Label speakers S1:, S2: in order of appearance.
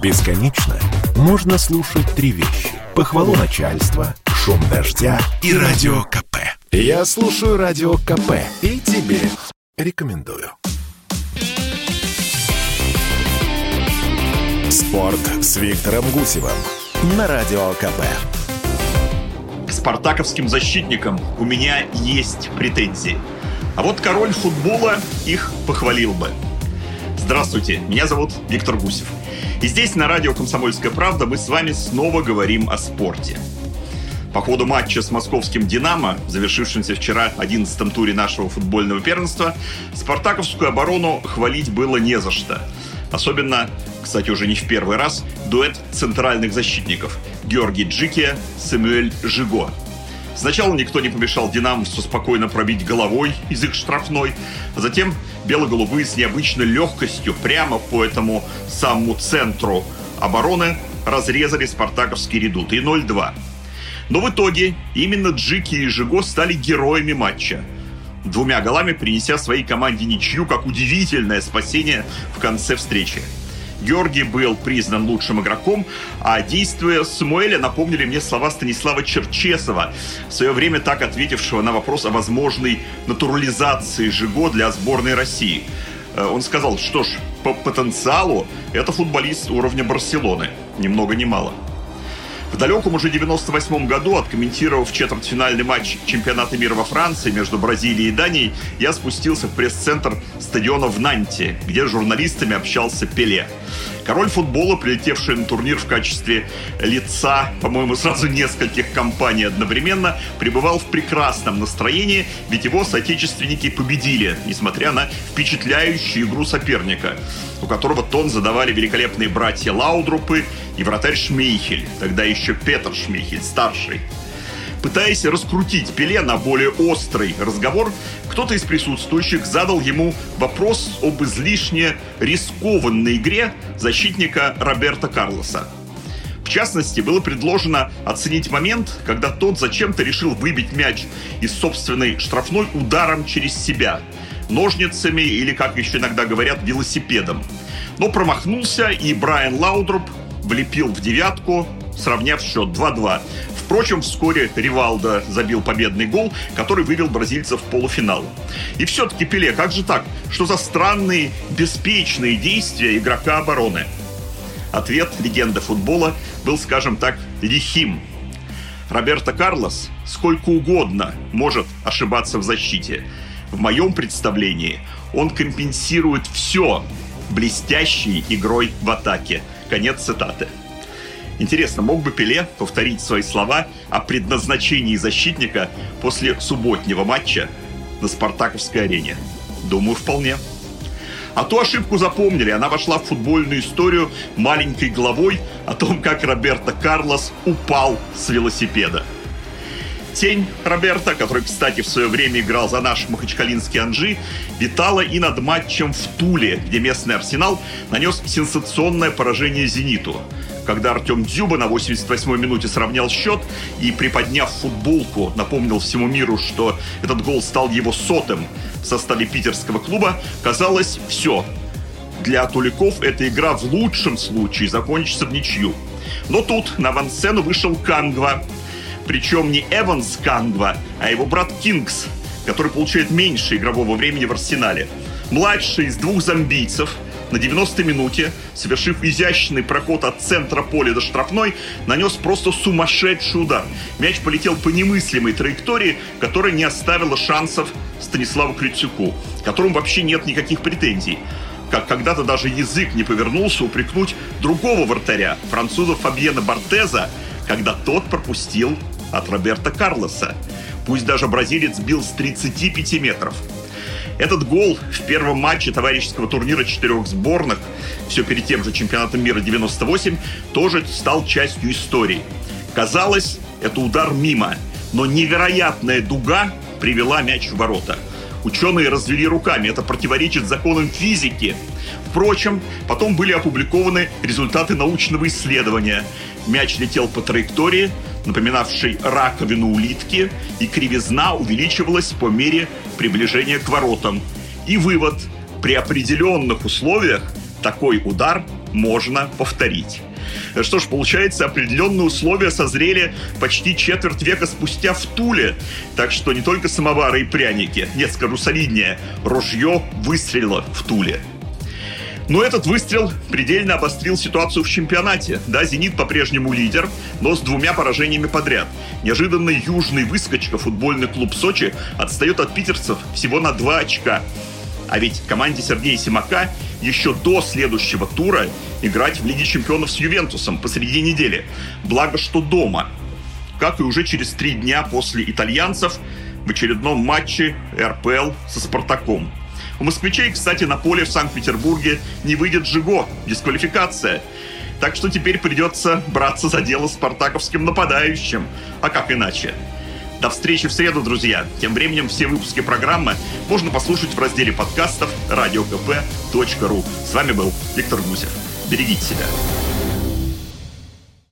S1: Бесконечно можно слушать три вещи. Похвалу начальства, шум дождя и радио КП. Я слушаю радио КП и тебе рекомендую. Спорт с Виктором Гусевым на радио КП.
S2: Спартаковским защитникам у меня есть претензии. А вот король футбола их похвалил бы. Здравствуйте, меня зовут Виктор Гусев. И здесь на радио «Комсомольская правда» мы с вами снова говорим о спорте. По ходу матча с московским «Динамо», завершившимся вчера 11-м туре нашего футбольного первенства, спартаковскую оборону хвалить было не за что. Особенно, кстати, уже не в первый раз, дуэт центральных защитников Георгий Джикия, Самуэль Жиго – Сначала никто не помешал динамовцу спокойно пробить головой из их штрафной, а затем бело-голубые с необычной легкостью прямо по этому самому центру обороны разрезали спартаковский редут. И 0-2. Но в итоге именно Джики и Жиго стали героями матча. Двумя голами принеся своей команде ничью, как удивительное спасение в конце встречи. Георгий был признан лучшим игроком, а действия Самуэля напомнили мне слова Станислава Черчесова, в свое время так ответившего на вопрос о возможной натурализации Жиго для сборной России. Э, он сказал, что ж, по потенциалу это футболист уровня Барселоны, ни много ни мало. В далеком уже 98 году, откомментировав четвертьфинальный матч чемпионата мира во Франции между Бразилией и Данией, я спустился в пресс-центр стадиона в Нанте, где с журналистами общался Пеле. Король футбола, прилетевший на турнир в качестве лица, по-моему, сразу нескольких компаний одновременно, пребывал в прекрасном настроении, ведь его соотечественники победили, несмотря на впечатляющую игру соперника, у которого тон задавали великолепные братья Лаудрупы и вратарь Шмейхель, тогда еще Петр Шмейхель, старший. Пытаясь раскрутить Пеле на более острый разговор, кто-то из присутствующих задал ему вопрос об излишне рискованной игре защитника Роберта Карлоса. В частности, было предложено оценить момент, когда тот зачем-то решил выбить мяч из собственной штрафной ударом через себя, ножницами или, как еще иногда говорят, велосипедом. Но промахнулся, и Брайан Лаудруп влепил в девятку, сравняв счет 2-2. Впрочем, вскоре Ривалдо забил победный гол, который вывел бразильцев в полуфинал. И все-таки, Пеле, как же так? Что за странные, беспечные действия игрока обороны? Ответ легенды футбола был, скажем так, лихим. Роберто Карлос сколько угодно может ошибаться в защите. В моем представлении он компенсирует все блестящей игрой в атаке. Конец цитаты. Интересно, мог бы Пеле повторить свои слова о предназначении защитника после субботнего матча на Спартаковской арене? Думаю, вполне. А ту ошибку запомнили. Она вошла в футбольную историю маленькой главой о том, как Роберто Карлос упал с велосипеда. Тень Роберта, который, кстати, в свое время играл за наш махачкалинский Анжи, витала и над матчем в Туле, где местный Арсенал нанес сенсационное поражение «Зениту» когда Артем Дзюба на 88-й минуте сравнял счет и, приподняв футболку, напомнил всему миру, что этот гол стал его сотым в составе питерского клуба, казалось, все. Для Туликов эта игра в лучшем случае закончится в ничью. Но тут на авансцену вышел Кангва. Причем не Эванс Кангва, а его брат Кингс, который получает меньше игрового времени в арсенале. Младший из двух зомбийцев – на 90-й минуте, совершив изящный проход от центра поля до штрафной, нанес просто сумасшедший удар. Мяч полетел по немыслимой траектории, которая не оставила шансов Станиславу Крицюку, которому вообще нет никаких претензий. Как когда-то даже язык не повернулся упрекнуть другого вратаря, француза Фабьена Бартеза, когда тот пропустил от Роберта Карлоса. Пусть даже бразилец бил с 35 метров. Этот гол в первом матче товарищеского турнира четырех сборных, все перед тем же чемпионатом мира 98, тоже стал частью истории. Казалось, это удар мимо, но невероятная дуга привела мяч в ворота. Ученые развели руками, это противоречит законам физики. Впрочем, потом были опубликованы результаты научного исследования. Мяч летел по траектории, напоминавшей раковину улитки, и кривизна увеличивалась по мере приближения к воротам. И вывод – при определенных условиях такой удар можно повторить. Что ж, получается, определенные условия созрели почти четверть века спустя в Туле. Так что не только самовары и пряники, нет, скажу солиднее, ружье выстрелило в Туле. Но этот выстрел предельно обострил ситуацию в чемпионате. Да, «Зенит» по-прежнему лидер, но с двумя поражениями подряд. Неожиданно южный выскочка футбольный клуб «Сочи» отстает от питерцев всего на два очка. А ведь команде Сергея Симака еще до следующего тура играть в Лиге чемпионов с Ювентусом посреди недели. Благо, что дома. Как и уже через три дня после итальянцев в очередном матче РПЛ со «Спартаком». У москвичей, кстати, на поле в Санкт-Петербурге не выйдет Жиго, дисквалификация. Так что теперь придется браться за дело спартаковским нападающим. А как иначе? До встречи в среду, друзья. Тем временем все выпуски программы можно послушать в разделе подкастов радиокп.ру. С вами был Виктор Гусев. Берегите себя.